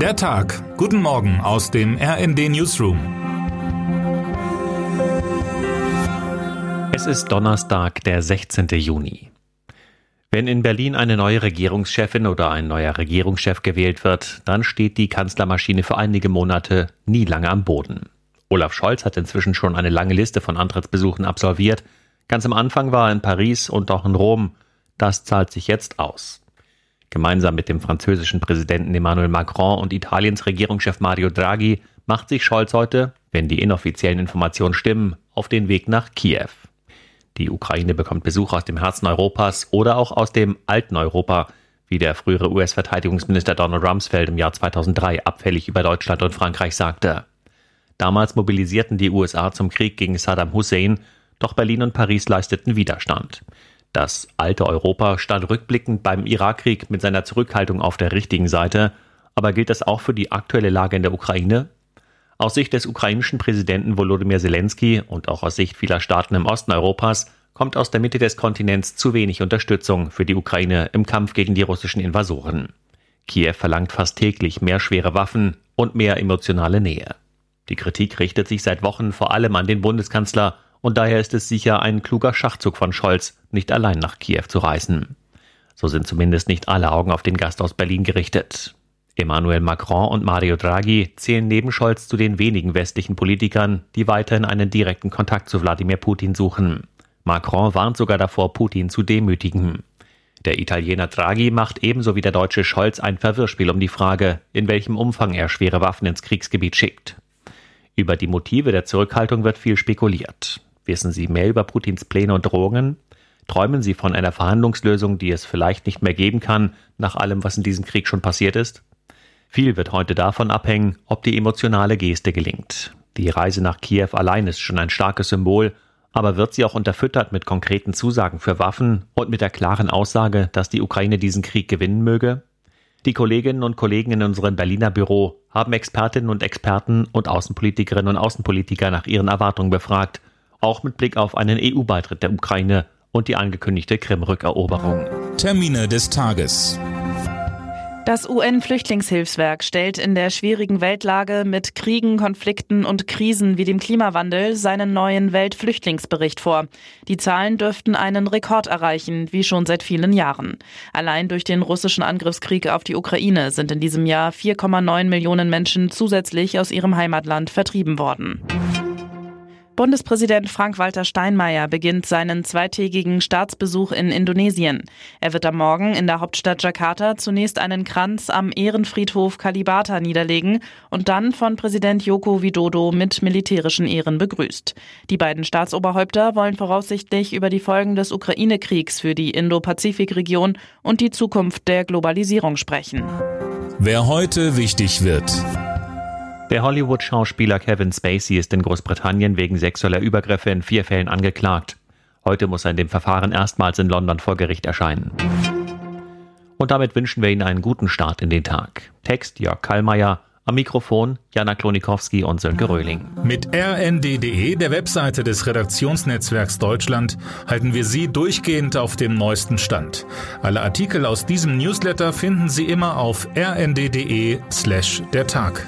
Der Tag. Guten Morgen aus dem RND Newsroom. Es ist Donnerstag, der 16. Juni. Wenn in Berlin eine neue Regierungschefin oder ein neuer Regierungschef gewählt wird, dann steht die Kanzlermaschine für einige Monate nie lange am Boden. Olaf Scholz hat inzwischen schon eine lange Liste von Antrittsbesuchen absolviert. Ganz am Anfang war er in Paris und auch in Rom. Das zahlt sich jetzt aus. Gemeinsam mit dem französischen Präsidenten Emmanuel Macron und Italiens Regierungschef Mario Draghi macht sich Scholz heute, wenn die inoffiziellen Informationen stimmen, auf den Weg nach Kiew. Die Ukraine bekommt Besuch aus dem Herzen Europas oder auch aus dem alten Europa, wie der frühere US-Verteidigungsminister Donald Rumsfeld im Jahr 2003 abfällig über Deutschland und Frankreich sagte. Damals mobilisierten die USA zum Krieg gegen Saddam Hussein, doch Berlin und Paris leisteten Widerstand. Das alte Europa stand rückblickend beim Irakkrieg mit seiner Zurückhaltung auf der richtigen Seite, aber gilt das auch für die aktuelle Lage in der Ukraine? Aus Sicht des ukrainischen Präsidenten Volodymyr Zelensky und auch aus Sicht vieler Staaten im Osten Europas kommt aus der Mitte des Kontinents zu wenig Unterstützung für die Ukraine im Kampf gegen die russischen Invasoren. Kiew verlangt fast täglich mehr schwere Waffen und mehr emotionale Nähe. Die Kritik richtet sich seit Wochen vor allem an den Bundeskanzler und daher ist es sicher ein kluger Schachzug von Scholz, nicht allein nach Kiew zu reisen. So sind zumindest nicht alle Augen auf den Gast aus Berlin gerichtet. Emmanuel Macron und Mario Draghi zählen neben Scholz zu den wenigen westlichen Politikern, die weiterhin einen direkten Kontakt zu Wladimir Putin suchen. Macron warnt sogar davor, Putin zu demütigen. Der Italiener Draghi macht ebenso wie der deutsche Scholz ein Verwirrspiel um die Frage, in welchem Umfang er schwere Waffen ins Kriegsgebiet schickt. Über die Motive der Zurückhaltung wird viel spekuliert. Wissen Sie mehr über Putins Pläne und Drohungen? Träumen Sie von einer Verhandlungslösung, die es vielleicht nicht mehr geben kann, nach allem, was in diesem Krieg schon passiert ist? Viel wird heute davon abhängen, ob die emotionale Geste gelingt. Die Reise nach Kiew allein ist schon ein starkes Symbol, aber wird sie auch unterfüttert mit konkreten Zusagen für Waffen und mit der klaren Aussage, dass die Ukraine diesen Krieg gewinnen möge? Die Kolleginnen und Kollegen in unserem Berliner Büro haben Expertinnen und Experten und Außenpolitikerinnen und Außenpolitiker nach ihren Erwartungen befragt auch mit Blick auf einen EU-Beitritt der Ukraine und die angekündigte Krim-Rückeroberung. Termine des Tages. Das UN-Flüchtlingshilfswerk stellt in der schwierigen Weltlage mit Kriegen, Konflikten und Krisen wie dem Klimawandel seinen neuen Weltflüchtlingsbericht vor. Die Zahlen dürften einen Rekord erreichen, wie schon seit vielen Jahren. Allein durch den russischen Angriffskrieg auf die Ukraine sind in diesem Jahr 4,9 Millionen Menschen zusätzlich aus ihrem Heimatland vertrieben worden. Bundespräsident Frank-Walter Steinmeier beginnt seinen zweitägigen Staatsbesuch in Indonesien. Er wird am Morgen in der Hauptstadt Jakarta zunächst einen Kranz am Ehrenfriedhof Kalibata niederlegen und dann von Präsident Joko Widodo mit militärischen Ehren begrüßt. Die beiden Staatsoberhäupter wollen voraussichtlich über die Folgen des Ukraine-Kriegs für die Indo-Pazifik-Region und die Zukunft der Globalisierung sprechen. Wer heute wichtig wird. Der Hollywood-Schauspieler Kevin Spacey ist in Großbritannien wegen sexueller Übergriffe in vier Fällen angeklagt. Heute muss er in dem Verfahren erstmals in London vor Gericht erscheinen. Und damit wünschen wir Ihnen einen guten Start in den Tag. Text Jörg Kallmeier, am Mikrofon Jana Klonikowski und Sönke Röhling. Mit rnd.de, der Webseite des Redaktionsnetzwerks Deutschland, halten wir Sie durchgehend auf dem neuesten Stand. Alle Artikel aus diesem Newsletter finden Sie immer auf rnd.de slash der Tag.